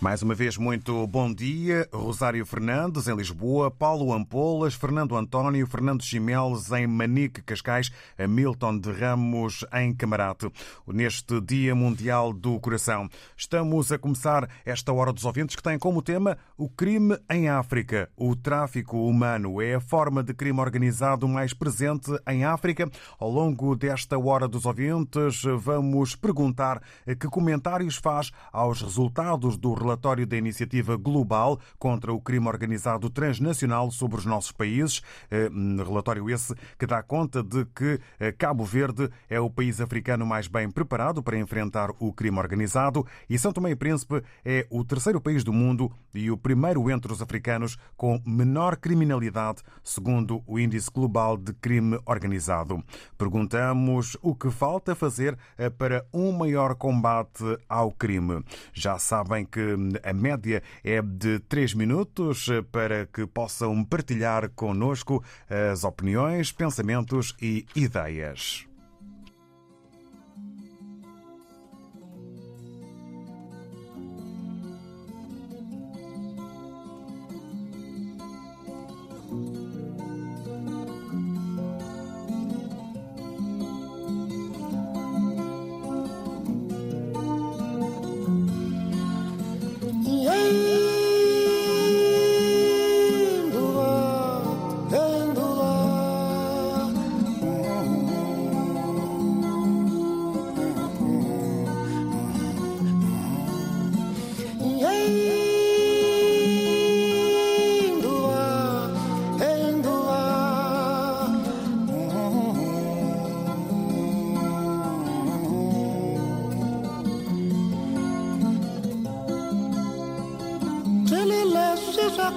Mais uma vez, muito bom dia. Rosário Fernandes, em Lisboa, Paulo Ampolas, Fernando António, Fernando Chimeles, em Manique, Cascais, Milton de Ramos, em Camarate. Neste Dia Mundial do Coração, estamos a começar esta Hora dos Ouvintes, que tem como tema o crime em África. O tráfico humano é a forma de crime organizado mais presente em África. Ao longo desta Hora dos Ouvintes, vamos perguntar que comentários faz aos resultados do relatório da Iniciativa Global contra o Crime Organizado Transnacional sobre os nossos países. Relatório esse que dá conta de que Cabo Verde é o país africano mais bem preparado para enfrentar o crime organizado e São Tomé e Príncipe é o terceiro país do mundo e o primeiro entre os africanos com menor criminalidade, segundo o Índice Global de Crime Organizado. Perguntamos o que falta fazer para um maior combate ao crime. Já sabem que a média é de 3 minutos para que possam partilhar connosco as opiniões, pensamentos e ideias.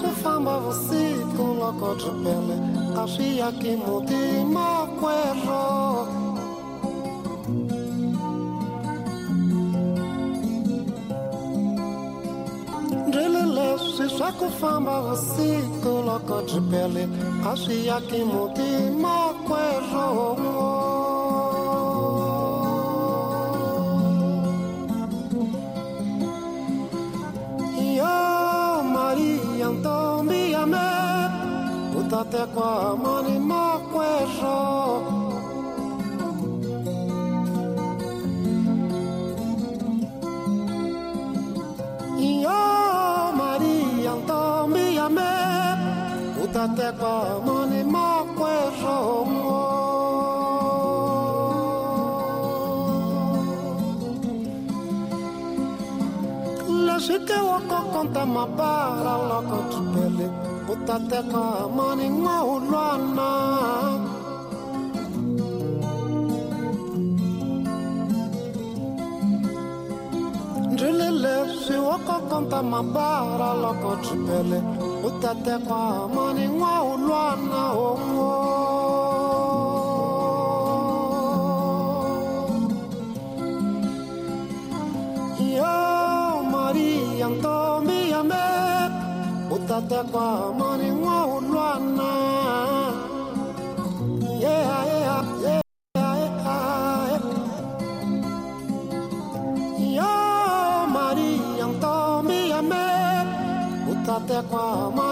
Kufamba vosiko loko byi pele a swi yaki muti makwerho ndrile leswi swa ku famba vusiko loko byi kwa amani makwero iyo maria ntombi yame utate kwa amani makwero Lashike wako konta mabara tateka maninga ulwana ndrilile swiwakokanta mabara loko tripele u tateka maninga ulwana oma oh utatekwa mani n'waulwana yeah, yeah, yeah, yeah. yo maria ya me. Utatekwa mani n'waulwana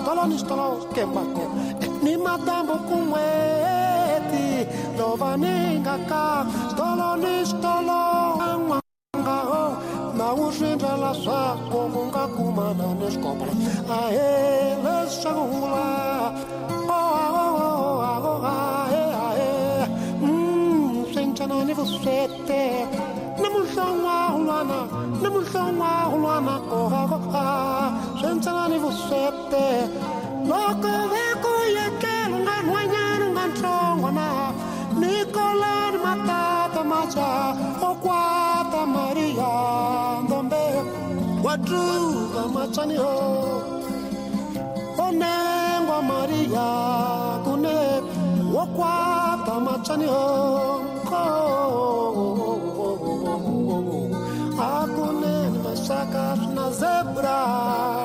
stolo ni stolo ke make ni matambo kumweti lovaninga ka stolo ni stolo anwanga ho na usindala swako oh kumana ni skopola a lesangula Sentanani você ter, não mudou a rua não. nemulhlonga hulwana ohakoha swentsanani vuswete loko ve ku yekela nga nhwanyana nga ntlongwana matata matswa okwata Maria ndombe wa tuva matswaniho onengwa kune wokwata matswaniho zebra.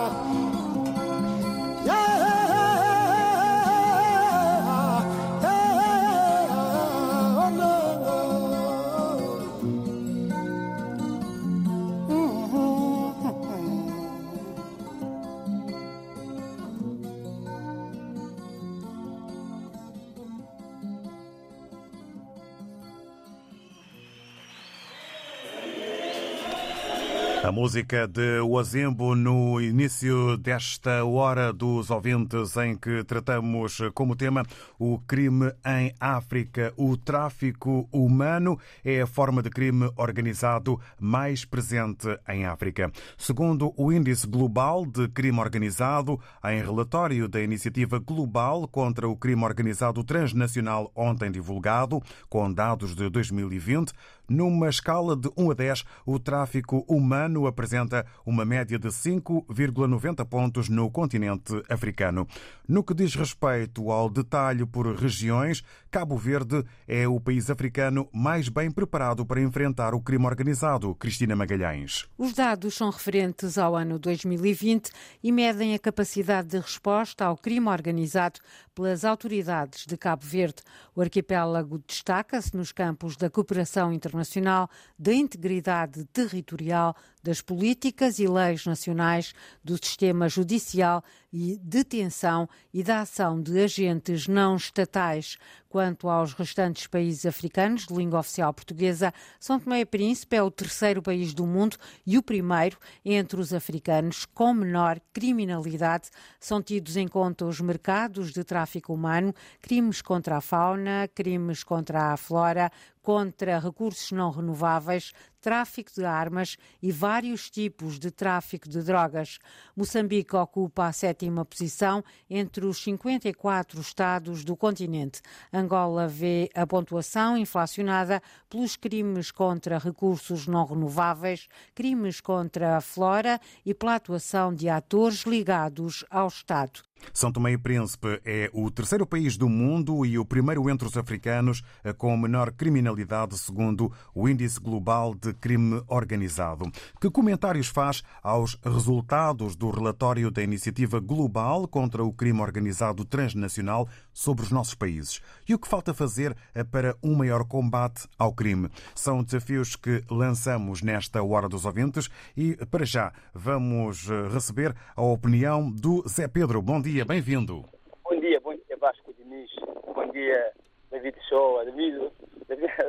A música de Oazembo no início desta hora dos ouvintes em que tratamos como tema o crime em África. O tráfico humano é a forma de crime organizado mais presente em África. Segundo o Índice Global de Crime Organizado, em relatório da Iniciativa Global contra o Crime Organizado Transnacional ontem divulgado, com dados de 2020, numa escala de 1 a 10, o tráfico humano apresenta uma média de 5,90 pontos no continente africano. No que diz respeito ao detalhe por regiões, Cabo Verde é o país africano mais bem preparado para enfrentar o crime organizado. Cristina Magalhães. Os dados são referentes ao ano 2020 e medem a capacidade de resposta ao crime organizado pelas autoridades de Cabo Verde. O arquipélago destaca-se nos campos da cooperação internacional, da integridade territorial, das políticas e leis nacionais, do sistema judicial e detenção e da ação de agentes não estatais. Quanto aos restantes países africanos de língua oficial portuguesa, São Tomé e Príncipe é o terceiro país do mundo e o primeiro entre os africanos com menor criminalidade. São tidos em conta os mercados de tráfico humano, crimes contra a fauna, crimes contra a flora, contra recursos não renováveis, tráfico de armas e vários tipos de tráfico de drogas. Moçambique ocupa a sétima posição entre os 54 estados do continente. Angola vê a pontuação inflacionada pelos crimes contra recursos não renováveis, crimes contra a flora e pela atuação de atores ligados ao Estado. São Tomé e Príncipe é o terceiro país do mundo e o primeiro entre os africanos com menor criminalidade, segundo o Índice Global de Crime Organizado. Que comentários faz aos resultados do relatório da Iniciativa Global contra o Crime Organizado Transnacional sobre os nossos países? E o que falta fazer para um maior combate ao crime? São desafios que lançamos nesta Hora dos Ouvintes e, para já, vamos receber a opinião do Zé Pedro. Bom dia, bem-vindo. Bom dia, bom dia Vasco Diniz. Bom dia, David Shoa, David,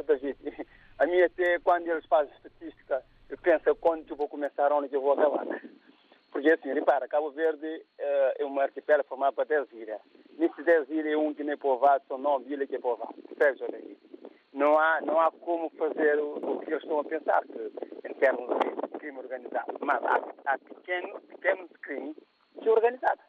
David. A mim até quando eles fazem estatística, eu penso quando eu vou começar, onde eu vou acabar. Porque assim, repara, Cabo Verde é uma arquipélago formada por 10 ilhas. nesses 10 ilhas, um que nem é povoado, são 9 ilhas que é povoado. Não há, não há como fazer o, o, que eles estão a pensar, que, em termos de crime organizado. Mas há, há pequenos, pequenos crimes que é organizado.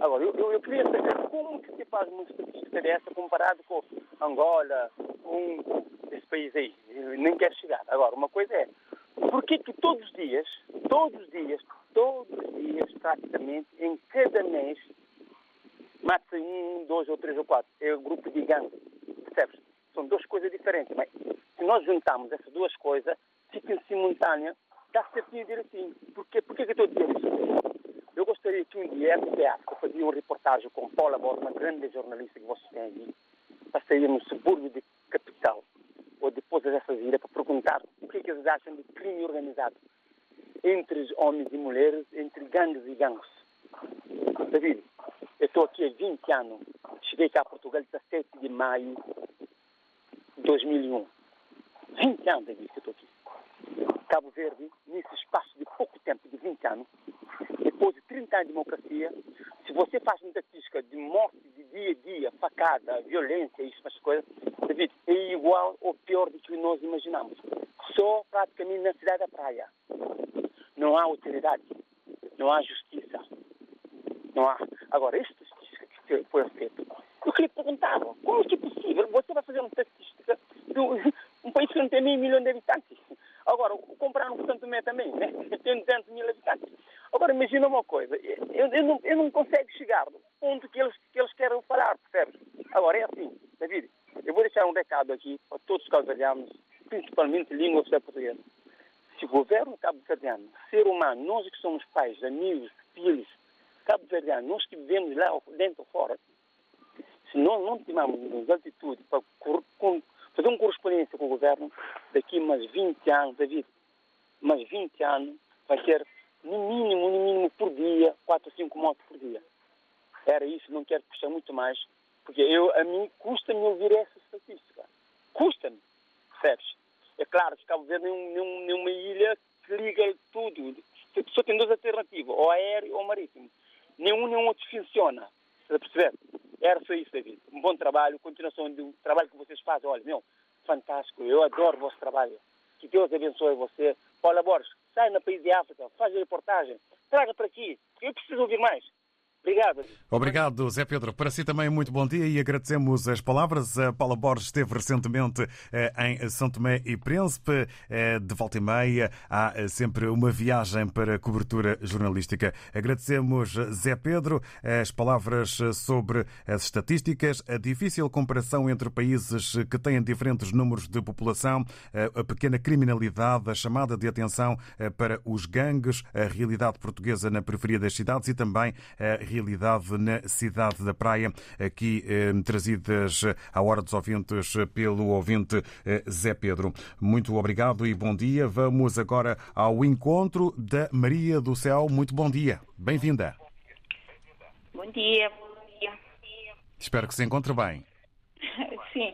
Agora, eu, eu, eu, queria saber como que se faz uma estatística dessa comparado com Angola, com esse país aí. Eu nem quero chegar. Agora, uma coisa é, por que que todos os dias, todos os dias, todos os dias, praticamente, em cada mês, mata-se um, dois ou três ou quatro. É o grupo de gangue. Percebes? São duas coisas diferentes. Mas se nós juntamos essas duas coisas, fica em simultânea, dá certinho direitinho. Por quê? Por que que eu estou a dizer isso? Eu gostaria que um dia, no teatro, fazia uma reportagem com Paula Borges, uma grande jornalista que vocês têm aí, para sair no subúrbio de capital, ou depois dessas ilhas, para perguntar o que, é que eles acham de crime organizado entre homens e mulheres, entre gangues e gangues. David, eu estou aqui há 20 anos. Cheguei cá a Portugal 17 de maio de 2001. 20 anos, David, que eu estou aqui. Cabo Verde, nesse espaço de pouco tempo, de 20 anos, depois de 30 anos de democracia, se você faz uma estatística de morte de dia a dia, facada, violência, isso, essas coisas, é igual ou pior do que nós imaginamos. Só praticamente na cidade da praia. Não há autoridade, não há justiça. Não há. Agora, esta estatística que foi feita, eu queria perguntar, como é que é possível? Você vai fazer uma estatística de um país que não tem meio milhão de habitantes. Agora, comprar no Santo Tomé também, né? Tem 200 mil habitantes. Agora, imagina uma coisa, eu, eu, não, eu não consigo chegar no ponto que eles, que eles querem falar, percebes? Agora, é assim, David, eu vou deixar um recado aqui para todos os cabo-verdianos, principalmente língua oficial portuguesa. Se o governo cabo-verdiano, ser humano, nós que somos pais, amigos, filhos, cabo-verdianos, nós que vivemos lá dentro ou fora, se nós não tivermos atitude para fazer uma correspondência com o governo, daqui mais 20 anos, David, mais 20 anos, vai ter no mínimo, no mínimo por dia, 4 ou 5 motos por dia. Era isso, não quero puxar muito mais, porque eu, a mim custa-me ouvir essa estatística. Custa-me, percebes? É claro que Cabo Verde é numa ilha que liga tudo. Só tem duas alternativas, ou aéreo ou marítimo. Nenhum nem outro funciona. Está a? Era só isso, David. Um bom trabalho, continuação do trabalho que vocês fazem. Olha, meu, fantástico. Eu adoro o vosso trabalho. Que Deus abençoe você. Paula Borges, sai no país de África, faz a reportagem, traga para aqui. Eu preciso ouvir mais. Obrigado. Obrigado, Zé Pedro. Para si também, muito bom dia e agradecemos as palavras. A Paula Borges esteve recentemente eh, em São Tomé e Príncipe. Eh, de volta e meia há eh, sempre uma viagem para cobertura jornalística. Agradecemos, Zé Pedro, as palavras sobre as estatísticas, a difícil comparação entre países que têm diferentes números de população, a pequena criminalidade, a chamada de atenção para os gangues, a realidade portuguesa na periferia das cidades e também a realidade na cidade da Praia, aqui eh, trazidas à hora dos ouvintes pelo ouvinte eh, Zé Pedro. Muito obrigado e bom dia. Vamos agora ao encontro da Maria do Céu. Muito bom dia. Bem-vinda. Bom dia, bom dia. Espero que se encontre bem. Sim,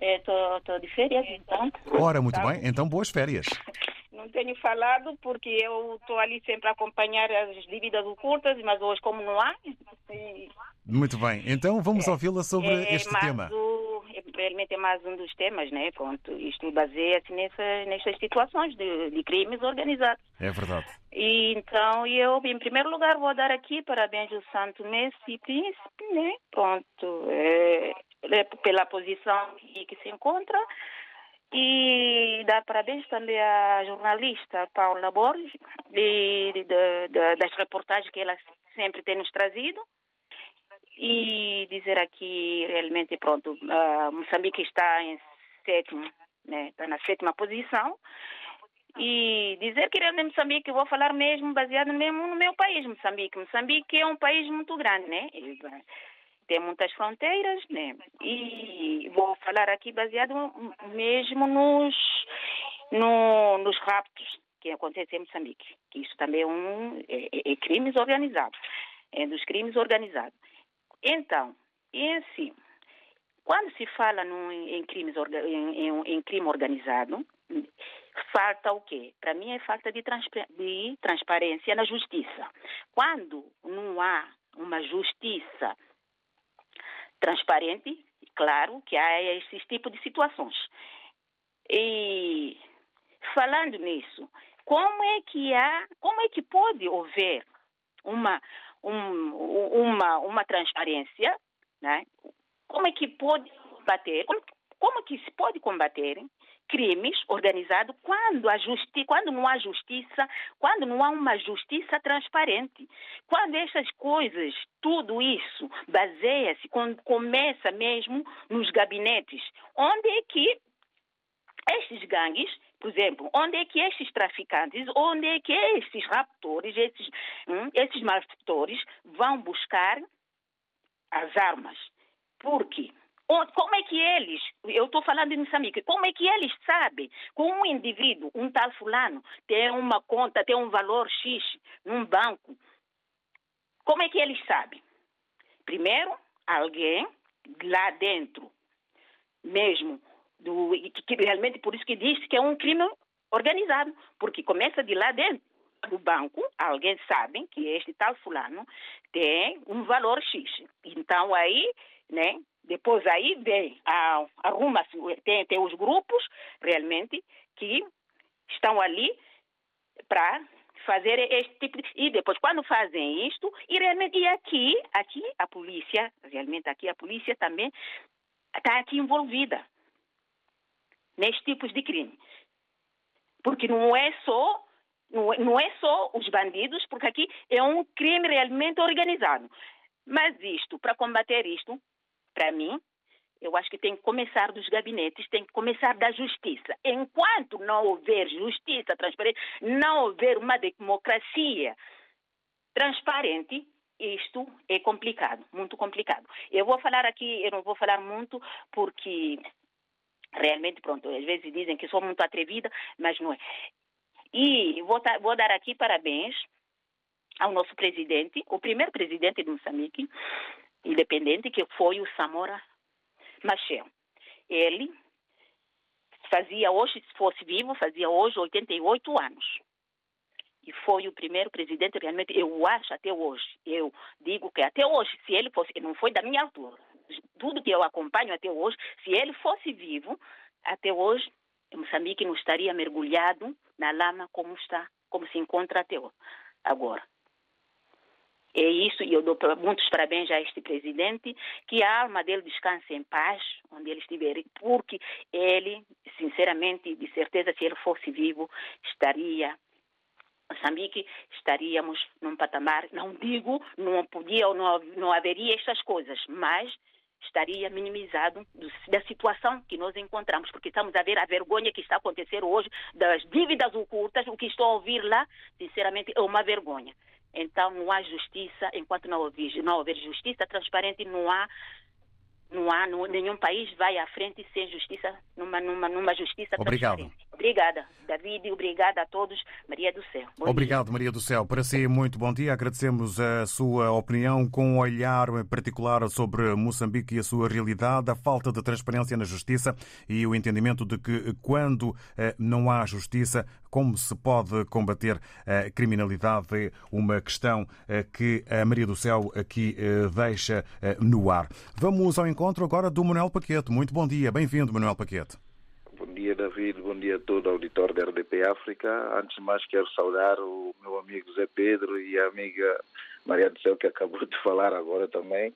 estou de férias então. Ora, muito bem. Então, boas férias. Não tenho falado porque eu estou ali sempre a acompanhar as dívidas ocultas, mas hoje como não há... E... Muito bem. Então vamos ouvi-la sobre é, este tema. O, é, realmente é mais um dos temas, né? Pronto, isto baseia-se nessa, nessas situações de, de, crimes organizados. É verdade. E, então eu, em primeiro lugar, vou dar aqui parabéns ao Santo Messi e Príncipe, né? Pronto, é, é pela posição que se encontra. E dar parabéns também à jornalista Paula Borges de, de, de, das reportagens que ela sempre tem nos trazido. E dizer aqui realmente, pronto, uh, Moçambique está em sétimo, né, está na sétima posição. E dizer que realmente Moçambique, vou falar mesmo baseado mesmo no meu país, Moçambique. Moçambique é um país muito grande, né? Tem muitas fronteiras, né? E vou falar aqui baseado mesmo nos, no, nos raptos que acontecem em Moçambique, que isso também é um é, é, é crimes organizados, é dos crimes organizados. Então, em si, quando se fala no, em, crimes, em, em, em crime organizado, falta o quê? Para mim é falta de, de transparência na justiça. Quando não há uma justiça transparente, claro que há esses tipos de situações. E falando nisso, como é que há, como é que pode haver uma um, uma uma transparência, né? Como é que pode combater? Como, como que se pode combater crimes organizados quando, a justi quando não há justiça, quando não há uma justiça transparente. Quando essas coisas, tudo isso, baseia-se, quando começa mesmo nos gabinetes, onde é que estes gangues, por exemplo, onde é que estes traficantes, onde é que esses raptores, esses, hum, esses malfeitores vão buscar as armas? Por quê? Como é que eles, eu estou falando em Moçambique, como é que eles sabem que um indivíduo, um tal fulano, tem uma conta, tem um valor X num banco? Como é que eles sabem? Primeiro, alguém lá dentro, mesmo, do, que realmente por isso que diz que é um crime organizado, porque começa de lá dentro do banco, alguém sabe que este tal fulano tem um valor X. Então aí, né, depois aí vem, arruma-se, tem, tem os grupos realmente que estão ali para fazer este tipo de... E depois, quando fazem isto, e realmente, e aqui, aqui a polícia, realmente aqui a polícia também está aqui envolvida nestes tipos de crime. Porque não é só não é só os bandidos, porque aqui é um crime realmente organizado. Mas isto, para combater isto, para mim, eu acho que tem que começar dos gabinetes, tem que começar da justiça. Enquanto não houver justiça transparente, não houver uma democracia transparente, isto é complicado, muito complicado. Eu vou falar aqui, eu não vou falar muito porque realmente, pronto, às vezes dizem que sou muito atrevida, mas não é. E vou, vou dar aqui parabéns ao nosso presidente, o primeiro presidente de Moçambique, independente, que foi o Samora Machel. Ele fazia hoje, se fosse vivo, fazia hoje 88 anos. E foi o primeiro presidente, realmente, eu acho até hoje, eu digo que até hoje, se ele fosse, não foi da minha altura, tudo que eu acompanho até hoje, se ele fosse vivo, até hoje, Moçambique não estaria mergulhado na lama como está, como se encontra até agora. É isso, e eu dou muitos parabéns a este presidente, que a alma dele descanse em paz, onde ele estiver, porque ele, sinceramente, de certeza, se ele fosse vivo, estaria Moçambique estaríamos num patamar, não digo, não podia ou não, não haveria estas coisas, mas estaria minimizado da situação que nós encontramos, porque estamos a ver a vergonha que está a acontecer hoje das dívidas ocultas, o que estou a ouvir lá, sinceramente, é uma vergonha. Então não há justiça, enquanto não houver, não houver justiça transparente, não há não há nenhum país vai à frente sem justiça, numa, numa, numa justiça Obrigado. Obrigada, David, obrigada a todos. Maria do Céu. Bom Obrigado, dia. Maria do Céu. Para si, muito bom dia. Agradecemos a sua opinião com um olhar particular sobre Moçambique e a sua realidade, a falta de transparência na justiça e o entendimento de que quando eh, não há justiça, como se pode combater a criminalidade é uma questão eh, que a Maria do Céu aqui eh, deixa no ar. Vamos ao encontro agora do Manuel Paquete. Muito bom dia. Bem-vindo, Manuel Paquete. Dia, David. Bom dia a todo o auditório da RDP África. Antes de mais, quero saudar o meu amigo Zé Pedro e a amiga Maria do Céu, que acabou de falar agora também,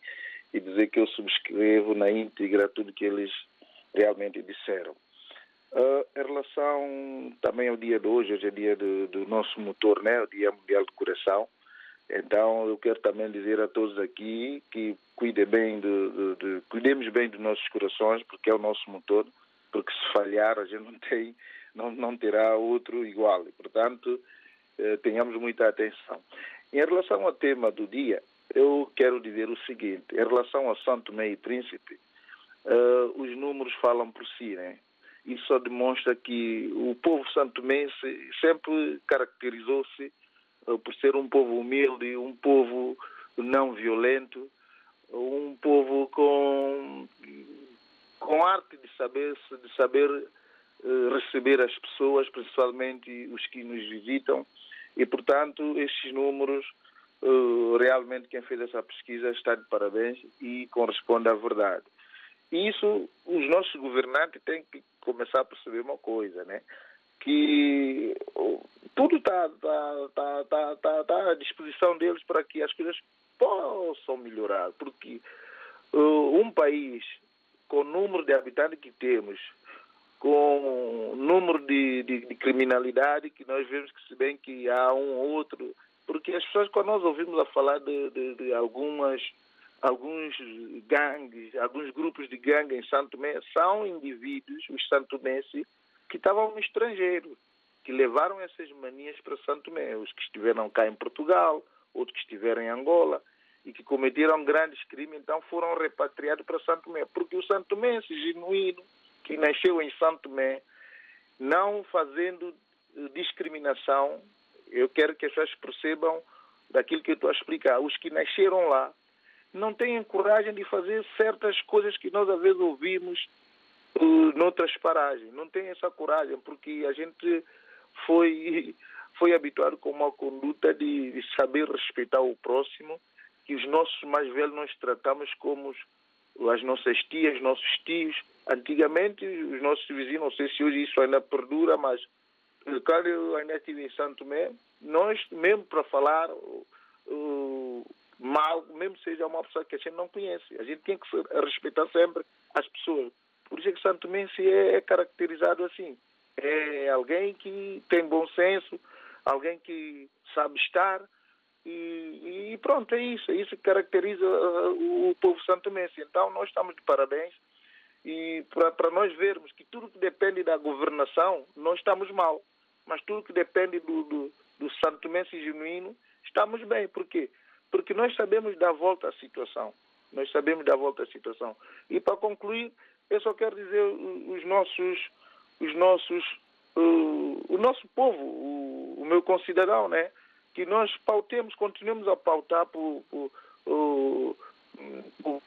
e dizer que eu subscrevo na íntegra tudo que eles realmente disseram. Uh, em relação também ao dia de hoje, hoje é dia do, do nosso motor, né? o Dia Mundial do Coração. Então, eu quero também dizer a todos aqui que cuidem bem de, de, de, cuidemos bem dos nossos corações, porque é o nosso motor porque se falhar a gente não tem, não, não terá outro igual. E, portanto, eh, tenhamos muita atenção. Em relação ao tema do dia, eu quero dizer o seguinte: em relação a Santo Tomé e Príncipe, eh, os números falam por si, né? Isso só demonstra que o povo santomense sempre caracterizou-se eh, por ser um povo humilde, um povo não violento, um povo com com arte de saber, de saber uh, receber as pessoas, principalmente os que nos visitam, e portanto estes números uh, realmente quem fez essa pesquisa está de parabéns e corresponde à verdade. E isso os nossos governantes têm que começar a perceber uma coisa, né? Que tudo está tá, tá, tá, tá, tá à disposição deles para que as coisas possam melhorar, porque uh, um país com o número de habitantes que temos, com o número de, de, de, criminalidade que nós vemos que se bem que há um ou outro, porque as pessoas quando nós ouvimos a falar de, de, de algumas alguns gangues, alguns grupos de gangue em Santo Tomé, são indivíduos, os santomenses, que estavam no estrangeiro, que levaram essas manias para Santo Tomé, os que estiveram cá em Portugal, outros que estiveram em Angola, e que cometeram grandes crimes, então foram repatriados para Santo Tomé, porque o Santo Tomé, genuíno, que nasceu em Santo Tomé, não fazendo eh, discriminação, eu quero que as pessoas percebam daquilo que eu estou a explicar. Os que nasceram lá não têm coragem de fazer certas coisas que nós às vezes ouvimos uh, noutras paragens. Não têm essa coragem, porque a gente foi, foi habituado com uma conduta de, de saber respeitar o próximo, que os nossos mais velhos nós tratamos como as nossas tias, nossos tios. Antigamente, os nossos vizinhos, não sei se hoje isso ainda perdura, mas quando eu ainda estive em Santo Tomé, nós, mesmo para falar uh, mal, mesmo seja uma pessoa que a gente não conhece, a gente tem que respeitar sempre as pessoas. Por isso é que Santo Tomé se é caracterizado assim. É alguém que tem bom senso, alguém que sabe estar, e, e, pronto, é isso. É isso que caracteriza uh, o povo santomense. Então, nós estamos de parabéns. E para nós vermos que tudo que depende da governação, nós estamos mal. Mas tudo que depende do, do, do santomense genuíno, estamos bem. Por quê? Porque nós sabemos dar volta à situação. Nós sabemos dar volta à situação. E para concluir, eu só quero dizer os nossos, os nossos, o nosso povo, o, o meu concidadão, né? Que nós pautemos, continuemos a pautar por, por, por,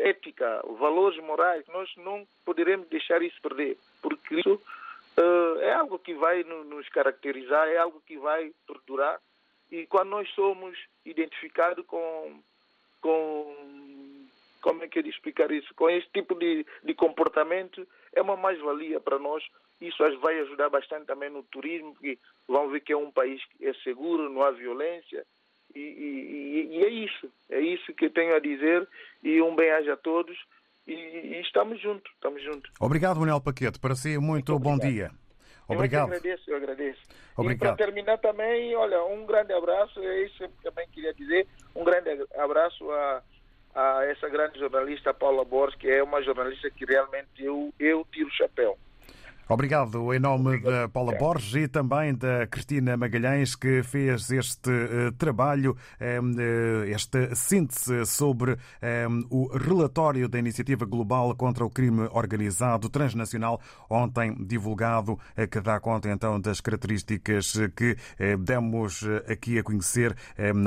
ética, valores morais, nós não poderemos deixar isso perder, porque isso uh, é algo que vai nos caracterizar, é algo que vai perdurar, e quando nós somos identificados com, com como é que eu explicar isso, com esse tipo de, de comportamento, é uma mais-valia para nós isso vai ajudar bastante também no turismo, porque vão ver que é um país que é seguro, não há violência. E, e, e é isso, é isso que eu tenho a dizer. E um bem-aja a todos. E, e, estamos juntos, estamos juntos. Obrigado, Manuel Paquete. Para si, muito, muito bom dia. Obrigado. Eu agradeço, eu agradeço. Obrigado. E para terminar também, olha, um grande abraço, é isso que eu também queria dizer, um grande abraço a, a essa grande jornalista Paula Borges, que é uma jornalista que realmente eu, eu tiro o chapéu. Obrigado em nome da Paula Borges e também da Cristina Magalhães, que fez este uh, trabalho, uh, esta síntese sobre o relatório da Iniciativa Global contra o Crime Organizado Transnacional, ontem divulgado, uh, que dá conta então das características que demos aqui a conhecer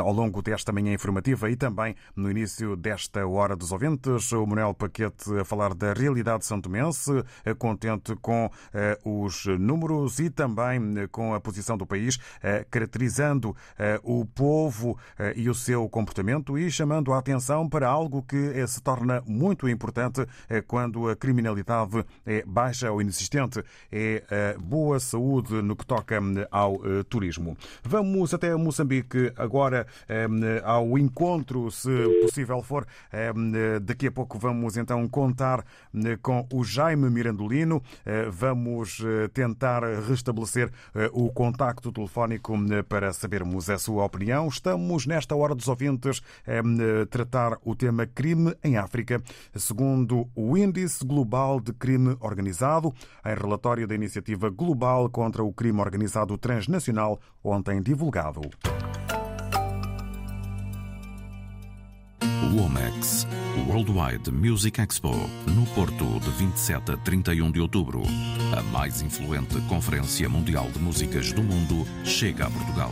ao longo desta manhã informativa e também no início desta Hora dos Ouvintes. O Manuel Paquete a falar da realidade santomense, contente com eh, os números e também eh, com a posição do país, eh, caracterizando o povo e o seu comportamento e chamando a atenção para algo que se torna muito importante quando a criminalidade é baixa ou inexistente, é boa saúde no que toca ao turismo. Vamos até Moçambique agora ao encontro, se possível for. Daqui a pouco vamos então contar com o Jaime Mirandolino. Vamos vamos eh, tentar restabelecer eh, o contacto telefónico eh, para sabermos a sua opinião. Estamos, nesta hora dos ouvintes, a tratar o tema crime em África, segundo o Índice Global de Crime Organizado, em relatório da Iniciativa Global contra o Crime Organizado Transnacional, ontem divulgado. Womex, Worldwide Music Expo, no Porto, de 27 a 31 de outubro. A mais influente conferência mundial de músicas do mundo chega a Portugal.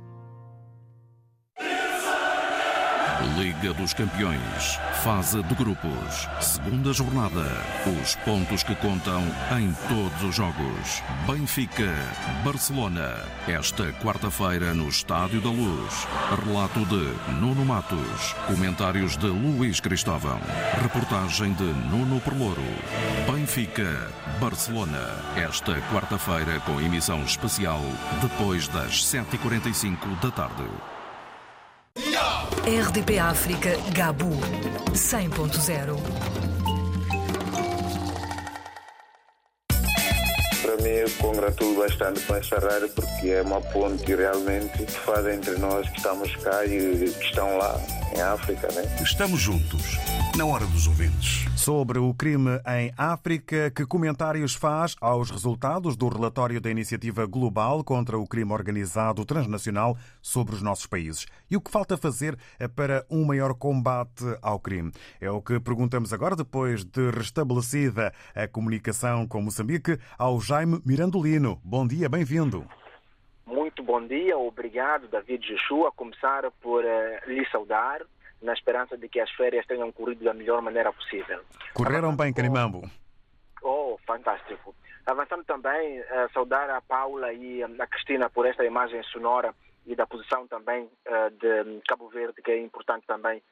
Liga dos Campeões, fase de grupos, segunda jornada. Os pontos que contam em todos os jogos. Benfica, Barcelona, esta quarta-feira no Estádio da Luz. Relato de Nuno Matos, comentários de Luís Cristóvão, reportagem de Nuno Perlouro. Benfica, Barcelona, esta quarta-feira com emissão especial depois das 7h45 da tarde. RDP África Gabu 100.0 Para mim, eu congratulo bastante com essa rádio porque é uma ponte realmente que faz entre nós que estamos cá e que estão lá em África, né? Estamos juntos, na hora dos ouvintes. Sobre o crime em África, que comentários faz aos resultados do relatório da Iniciativa Global contra o Crime Organizado Transnacional sobre os nossos países? E o que falta fazer para um maior combate ao crime? É o que perguntamos agora, depois de restabelecida a comunicação com Moçambique, ao Jaime Mirandolino. Bom dia, bem-vindo. Muito bom dia, obrigado David Joshua, a começar por uh, lhe saudar, na esperança de que as férias tenham corrido da melhor maneira possível. Correram bem, Canimambo. Oh, fantástico. Avançando também, uh, saudar a Paula e a Cristina por esta imagem sonora e da posição também uh, de Cabo Verde, que é importante também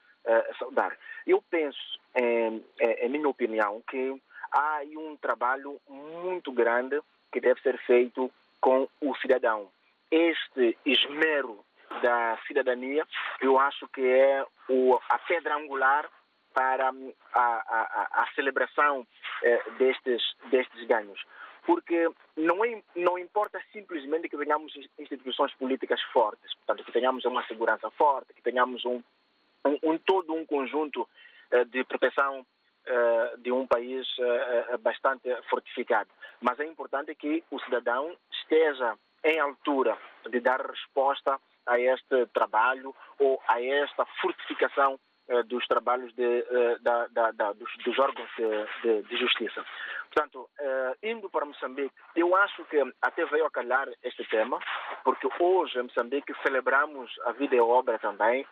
saudar. Eu penso, em, em minha opinião, que há aí um trabalho muito grande que deve ser feito com o cidadão este esmero da cidadania, eu acho que é o, a pedra angular para a, a, a celebração eh, destes, destes ganhos. Porque não, é, não importa simplesmente que tenhamos instituições políticas fortes, portanto, que tenhamos uma segurança forte, que tenhamos um, um, um todo um conjunto eh, de proteção eh, de um país eh, bastante fortificado. Mas é importante que o cidadão esteja em altura de dar resposta a este trabalho ou a esta fortificação eh, dos trabalhos de, eh, da, da, da, dos, dos, órgãos de, de, justiça. Portanto, eh, indo para Moçambique, eu acho que até veio a calhar este tema, porque hoje em Moçambique celebramos a vida e obra também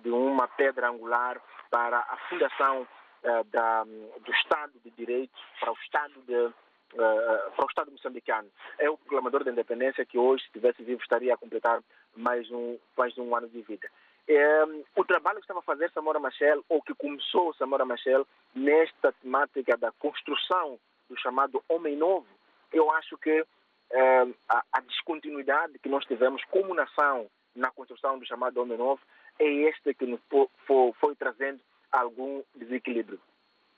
de uma pedra angular para a fundação da, do Estado de Direito, para o Estado de uh, para o Estado moçambicano. É o proclamador da independência que hoje, se estivesse vivo, estaria a completar mais um, mais um ano de vida. É, o trabalho que estava a fazer Samora Machel, ou que começou Samora Machel, nesta temática da construção do chamado Homem Novo, eu acho que é, a, a, descontinuidade que nós tivemos como nação na construção do chamado Homem Novo é este que nos foi, foi trazendo algum desequilíbrio.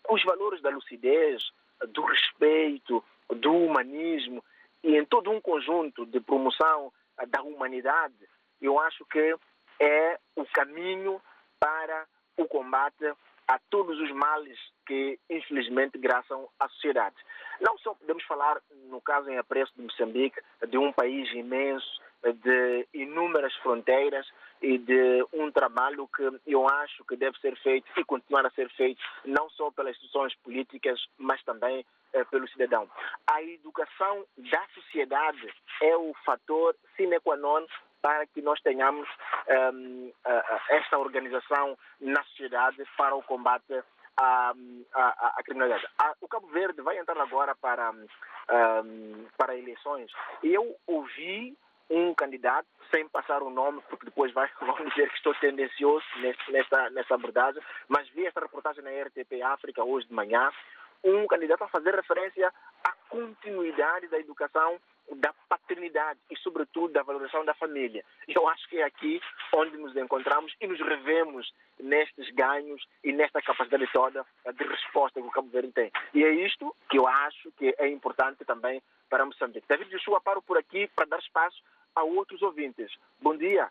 Os valores da lucidez, do respeito, do humanismo e em todo um conjunto de promoção da humanidade, eu acho que é o caminho para o combate a todos os males que, infelizmente, graçam à sociedade. Não só podemos falar, no caso em apreço de Moçambique, de um país imenso, de inúmeras fronteiras e de um trabalho que eu acho que deve ser feito e continuar a ser feito não só pelas instituições políticas, mas também eh, pelo cidadão. A educação da sociedade é o fator sine qua non para que nós tenhamos um, esta organização na sociedade para o combate à, à, à criminalidade. o Cabo Verde vai entrar agora para, um, para eleições eu ouvi um candidato, sem passar o nome, porque depois vai, vão dizer que estou tendencioso nesta, nessa abordagem, mas vi esta reportagem na RTP África hoje de manhã, um candidato a fazer referência à continuidade da educação da paternidade e, sobretudo, da valorização da família. Eu acho que é aqui onde nos encontramos e nos revemos nestes ganhos e nesta capacidade toda de resposta que o Cabo Verde tem. E é isto que eu acho que é importante também para Moçambique. David Joshua, paro por aqui para dar espaço a outros ouvintes. Bom dia,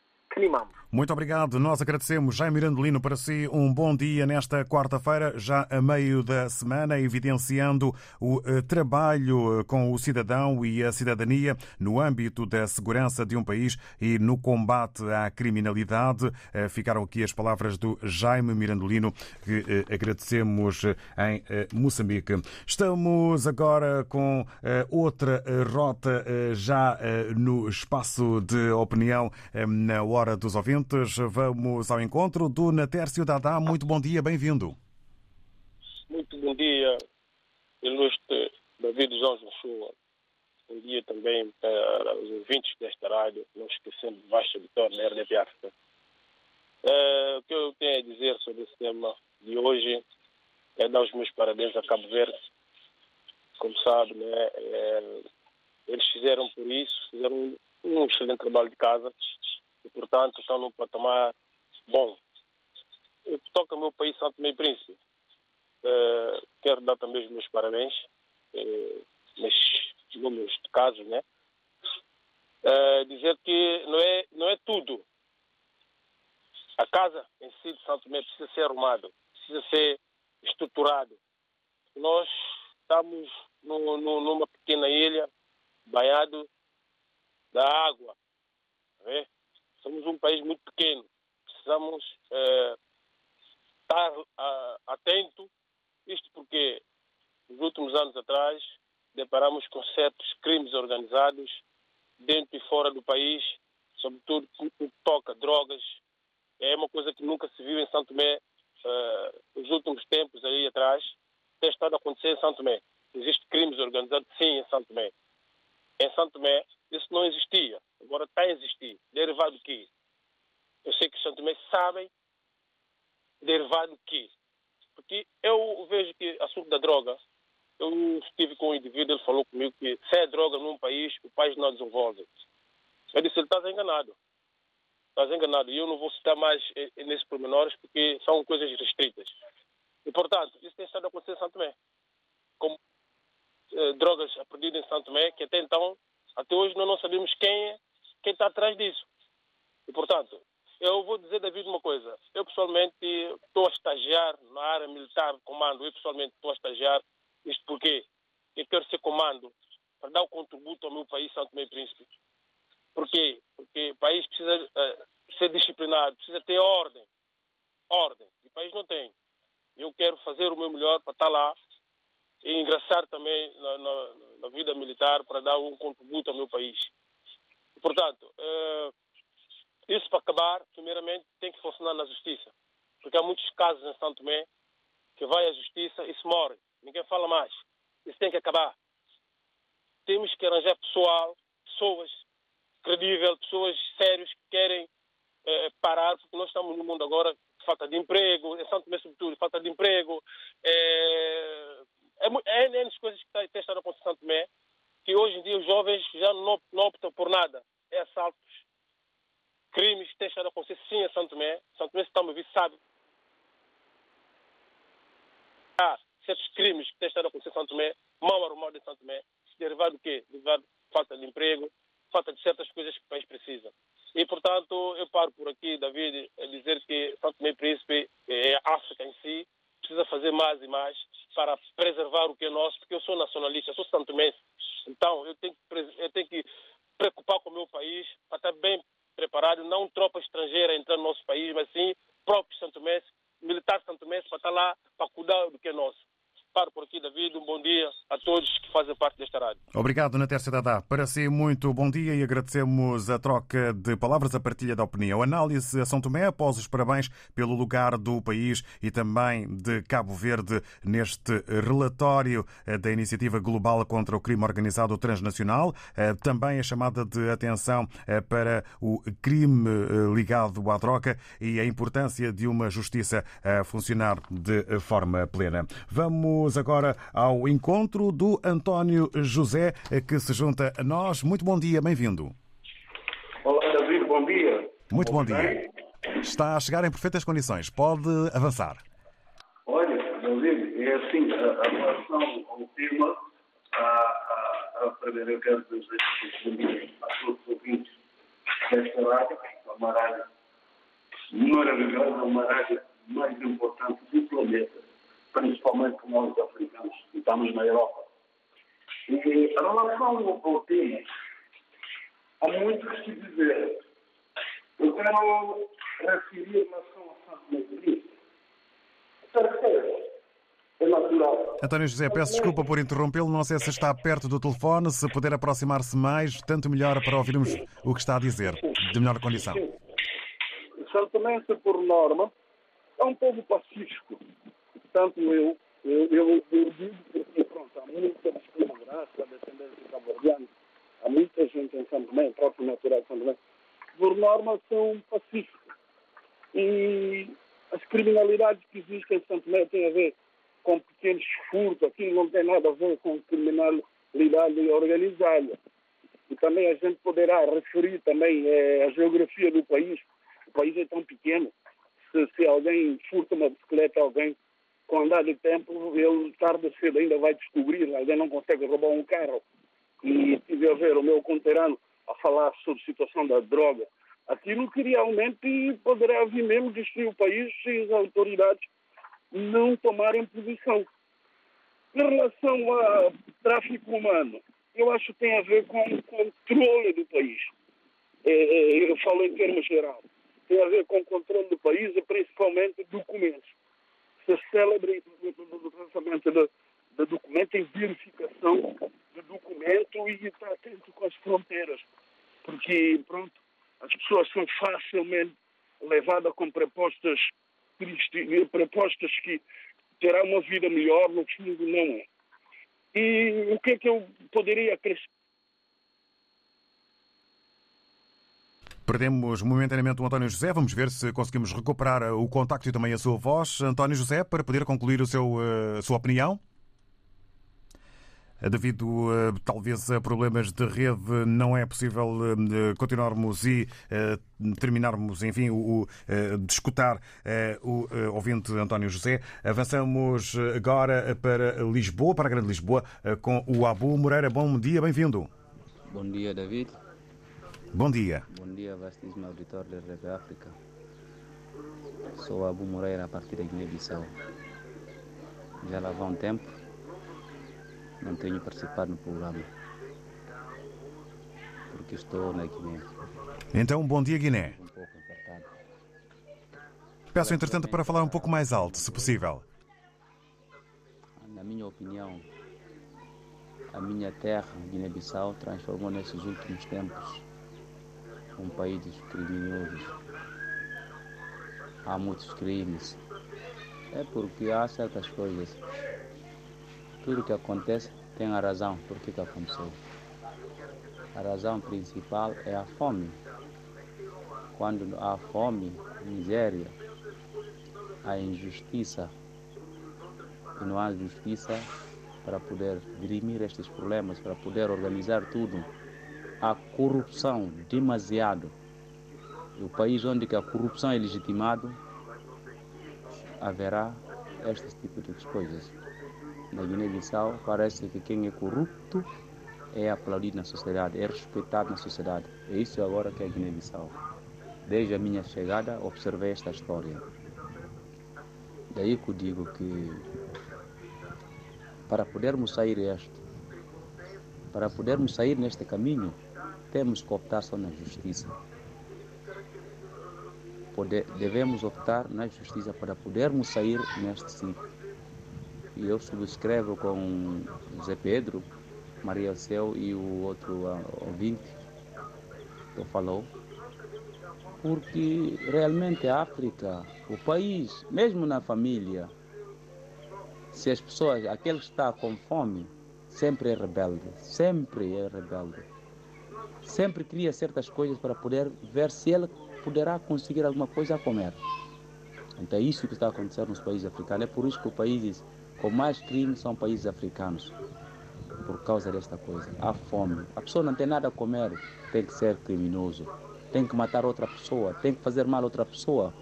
Muito obrigado. Nós agradecemos. Jaime Mirandolino, para si um bom dia nesta quarta-feira, já a meio da semana, evidenciando o eh, trabalho eh, com o cidadão e a cidadania no âmbito da segurança de um país e no combate à criminalidade. Eh, ficaram aqui as palavras do Jaime Mirandolino, que agradecemos em Moçambique. Estamos agora com outra rota já no espaço de opinião na hora dos ouvintes. Vamos ao encontro do Natércio Dadá. Muito bom dia, bem-vindo. Muito bom dia, ilustre David João Joshua. Bom dia também para os ouvintes desta rádio, não esquecendo de Baixa Vitória da RDP África. Uh, o que eu tenho a dizer sobre esse tema de hoje é dar os meus parabéns a Cabo Verde. Como sabe, né, é, eles fizeram por isso, fizeram um, um excelente trabalho de casa e, portanto, estão num patamar bom. O que toca ao meu país, Santo Meio Príncipe, uh, quero dar também os meus parabéns uh, nestes números de casos, né? Uh, dizer que não é, não é tudo. A casa em si de Santo Meio precisa ser arrumado, precisa ser estruturado. Nós estamos no, no, numa pequena ilha, banhado da água. Tá Somos um país muito pequeno. Precisamos é, estar a, atento. Isto porque, nos últimos anos atrás, deparamos com certos crimes organizados dentro e fora do país, sobretudo no que toca drogas. É uma coisa que nunca se viu em Santo Tomé uh, nos últimos tempos aí atrás. Tem estado a acontecer em Santo Tomé. Existem crimes organizados, sim, em Santo Tomé. Em Santo Tomé, isso não existia. Agora está a existir. Derivado do quê? Eu sei que os santomenses sabem derivado do quê? Porque eu vejo que assunto da droga, eu estive com um indivíduo, ele falou comigo que se é droga num país, o país não desenvolve. Eu disse, ele está enganado. Estás enganado. E eu não vou citar mais eh, eh, nesses pormenores porque são coisas restritas. E, portanto, isso tem estado a acontecer em Santo Tomé. Como eh, drogas apreendidas em Santo Tomé, que até então, até hoje, nós não sabemos quem é quem está atrás disso. E, portanto, eu vou dizer, David, uma coisa. Eu, pessoalmente, estou a estagiar na área militar comando. Eu, pessoalmente, estou a estagiar. Isto porque eu quero ser comando para dar o contributo ao meu país, Santo Meio Príncipe. Por quê? Porque o país precisa uh, ser disciplinado, precisa ter ordem. Ordem. E o país não tem. Eu quero fazer o meu melhor para estar lá e ingressar também na, na, na vida militar para dar um contributo ao meu país. Portanto, uh, isso para acabar, primeiramente, tem que funcionar na justiça. Porque há muitos casos em Santo Tomé que vai à justiça e se morre. Ninguém fala mais. Isso tem que acabar. Temos que arranjar pessoal, pessoas credíveis, pessoas sérias que querem eh, parar, porque nós estamos no mundo agora de falta de emprego, em Santo Tomé sobretudo, falta de emprego. É, é, é, é coisas que têm estado acontecendo em Santo Tomé, que hoje em dia os jovens já não, não optam por nada é assaltos, crimes que têm estado a acontecer sim em Santo Tomé. Santo Tomé, se está a sabe. Há certos crimes que têm estado a acontecer em Santo Tomé, mal arrumado em Santo Tomé, derivado do quê? Derivado de falta de emprego, falta de certas coisas que o país precisa. E, portanto, eu paro por aqui, David, a dizer que Santo Tomé Príncipe é a África em si, precisa fazer mais e mais para preservar o que é nosso, porque eu sou nacionalista, sou santomense. Então, eu tenho que, eu tenho que preocupar com o meu país, para estar bem preparado, não tropa estrangeira entrando no nosso país, mas sim próprio Santo Mestre, militar Mestre, para estar lá, para cuidar do que é nosso. Paro por aqui, David. Um bom dia a todos que fazem parte desta rádio. Obrigado, Natércia Dadá. Para si, muito bom dia e agradecemos a troca de palavras, a partilha da opinião. Análise a São Tomé após os parabéns pelo lugar do país e também de Cabo Verde neste relatório da Iniciativa Global contra o Crime Organizado Transnacional. Eh, também a chamada de atenção eh, para o crime eh, ligado à droga e a importância de uma justiça a funcionar de forma plena. Vamos Vamos agora ao encontro do António José, que se junta a nós. Muito bom dia, bem-vindo. Olá, David, bom dia. Muito bom dia. Está a chegar em perfeitas condições. Pode avançar. Olha, David, é assim, a, a relação ao tema, a, a, a primeiro eu quero dizer a todos os ouvintes desta rádio, uma rádio maravilhosa, uma área mais importante do planeta, principalmente nós africanos que estamos na Europa. E em relação ao tema, há muito que se dizer. Eu quero referir em relação a Santo Medellín. Terceiro, é natural. António José, peço desculpa por interrompê-lo. Não sei se está perto do telefone. Se puder aproximar-se mais, tanto melhor para ouvirmos o que está a dizer, de melhor condição. Santomense, por norma, é um povo pacífico. Tanto eu, eu, eu, eu digo porque, pronto, há muita discriminação, descendência cabo-verdiana, há muita gente em Santo Tomé, próprio natural de Santo Tomé, por norma são pacíficos. E as criminalidades que existem em Santo Tomé têm a ver com pequenos furtos, aquilo não tem nada a ver com criminalidade organizada. E também a gente poderá referir também eh, a geografia do país. O país é tão pequeno. Se, se alguém furta uma bicicleta, alguém, com andar de tempo, ele tarde ou cedo ainda vai descobrir. Alguém não consegue roubar um carro. E tive a ver o meu conterano a falar sobre a situação da droga. Aquilo que realmente poderá vir mesmo destruir o país se as autoridades não tomarem posição. Em relação ao tráfico humano, eu acho que tem a ver com o controle do país. É, é, eu falo em termos gerais. Tem a ver com o controle do país e principalmente documentos. Se celebre o tratamento de, de documento em verificação de documento e estar atento com as fronteiras. Porque, pronto, as pessoas são facilmente levadas com propostas tristes, propostas que terá uma vida melhor, no fundo não é. E o que é que eu poderia acrescentar? Perdemos momentaneamente o António José. Vamos ver se conseguimos recuperar o contacto e também a sua voz. António José, para poder concluir o seu, a sua opinião. Devido talvez a problemas de rede, não é possível continuarmos e terminarmos, enfim, o, de escutar o ouvinte António José. Avançamos agora para Lisboa, para a Grande Lisboa, com o Abu Moreira. Bom dia, bem-vindo. Bom dia, David. Bom dia. Bom dia, vastíssimo auditório da RDP África. Sou Abu Moreira, a partir da Guiné-Bissau. Já lá vai um tempo, não tenho participado no programa, porque estou na Guiné. Então, bom dia, Guiné. Um pouco apertado. Peço, entretanto, para falar um pouco mais alto, se possível. Na minha opinião, a minha terra, Guiné-Bissau, transformou nesses últimos tempos um país dos criminosos. Há muitos crimes. É porque há certas coisas. Tudo que acontece tem a razão por que, aconteceu. A razão principal é a fome. Quando há fome, miséria, há injustiça. E não há justiça para poder dirimir estes problemas, para poder organizar tudo a corrupção demasiado. O país onde a corrupção é legitimado, haverá este tipo de coisas. Na Guiné-Bissau parece que quem é corrupto é aplaudido na sociedade, é respeitado na sociedade. É isso agora que é a Guiné-Bissau. Desde a minha chegada observei esta história. Daí que eu digo que para podermos sair este, para podermos sair neste caminho, temos que optar só na justiça. Poder, devemos optar na justiça para podermos sair neste ciclo. E eu subscrevo com José Pedro, Maria Céu e o outro uh, ouvinte que falou, porque realmente a África, o país, mesmo na família, se as pessoas, aquele que está com fome, sempre é rebelde, sempre é rebelde sempre cria certas coisas para poder ver se ele poderá conseguir alguma coisa a comer. Então é isso que está acontecendo nos países africanos. É por isso que os países com mais crime são países africanos. Por causa desta coisa. Há fome. A pessoa não tem nada a comer, tem que ser criminoso. Tem que matar outra pessoa, tem que fazer mal a outra pessoa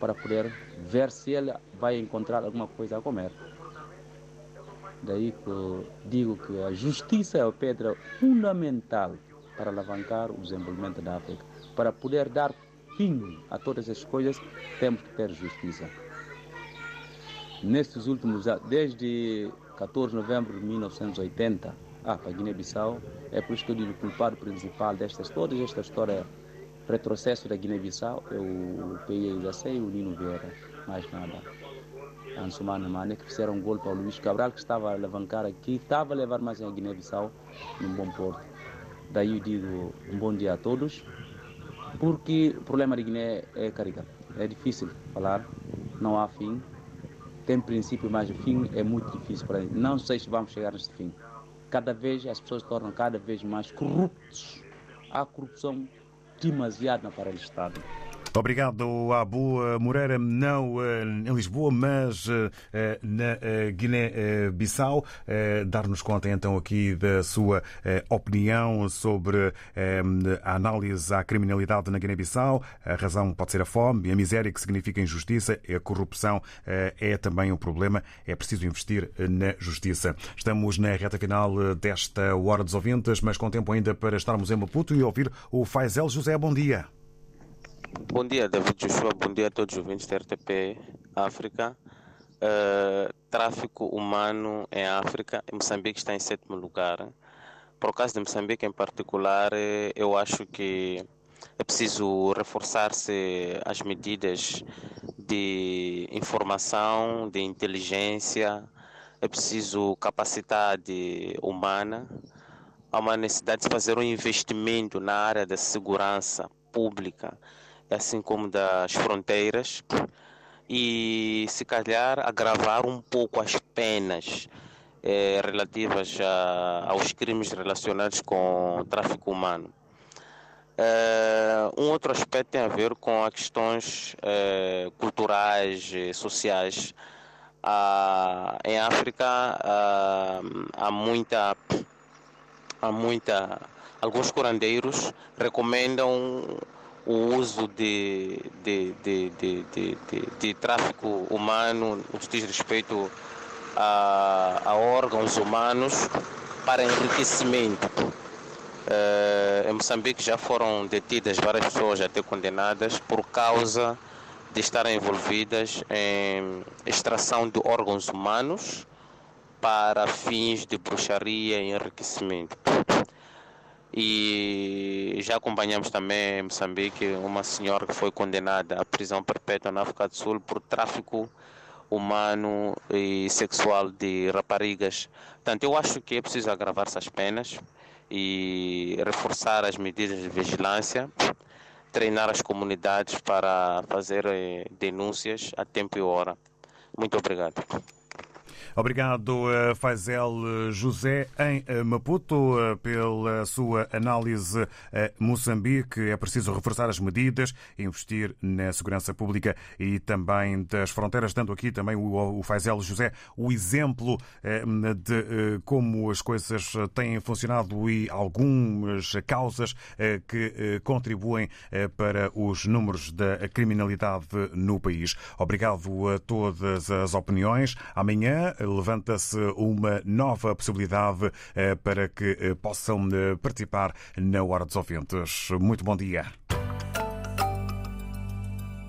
para poder ver se ele vai encontrar alguma coisa a comer. Daí que eu digo que a justiça é a pedra fundamental para alavancar o desenvolvimento da África, para poder dar fim a todas as coisas, temos que ter justiça. Nestes últimos anos, desde 14 de novembro de 1980, ah, para Guiné-Bissau, é por isso que eu digo que o culpado principal destas, toda esta história, retrocesso da Guiné-Bissau, é o PIA e o Nino Vieira, mais nada. Ansumana Mane, que fizeram um golpe ao Luís Cabral, que estava a alavancar aqui, estava a levar mais a Guiné-Bissau num bom porto. Daí eu digo um bom dia a todos, porque o problema de Guiné é caricato. É difícil falar, não há fim. Tem princípio, mas o fim é muito difícil para ele. Não sei se vamos chegar neste fim. Cada vez as pessoas tornam cada vez mais corruptos. Há corrupção demasiada no aparelho do Estado. Obrigado, Abu Moreira, não em Lisboa, mas na Guiné-Bissau. Dar-nos conta então aqui da sua opinião sobre a análise à criminalidade na Guiné-Bissau. A razão pode ser a fome, a miséria, que significa injustiça, a corrupção é também um problema. É preciso investir na justiça. Estamos na reta final desta Hora dos Ouvintes, mas com tempo ainda para estarmos em Maputo e ouvir o Faisel José. Bom dia. Bom dia, David Joshua. Bom dia a todos os ouvintes da RTP África. Uh, tráfico humano em África. Moçambique está em sétimo lugar. Por caso de Moçambique em particular, eu acho que é preciso reforçar-se as medidas de informação, de inteligência, é preciso capacidade humana. Há uma necessidade de fazer um investimento na área da segurança pública assim como das fronteiras, e se calhar agravar um pouco as penas eh, relativas a, aos crimes relacionados com tráfico humano. Eh, um outro aspecto tem a ver com as questões eh, culturais e sociais. Ah, em África ah, há muita há muita alguns curandeiros recomendam o uso de, de, de, de, de, de, de tráfico humano, no que diz respeito a, a órgãos humanos para enriquecimento. Uh, em Moçambique já foram detidas várias pessoas até condenadas por causa de estarem envolvidas em extração de órgãos humanos para fins de bruxaria e enriquecimento. E já acompanhamos também em Moçambique uma senhora que foi condenada à prisão perpétua na África do Sul por tráfico humano e sexual de raparigas. Portanto, eu acho que é preciso agravar essas penas e reforçar as medidas de vigilância, treinar as comunidades para fazer eh, denúncias a tempo e hora. Muito obrigado. Obrigado, Faisel José, em Maputo, pela sua análise a Moçambique. É preciso reforçar as medidas, investir na segurança pública e também das fronteiras, dando aqui também o Faisel José o exemplo de como as coisas têm funcionado e algumas causas que contribuem para os números da criminalidade no país. Obrigado a todas as opiniões. Amanhã levanta-se uma nova possibilidade para que possam participar na Hora dos Ouvintes. Muito bom dia.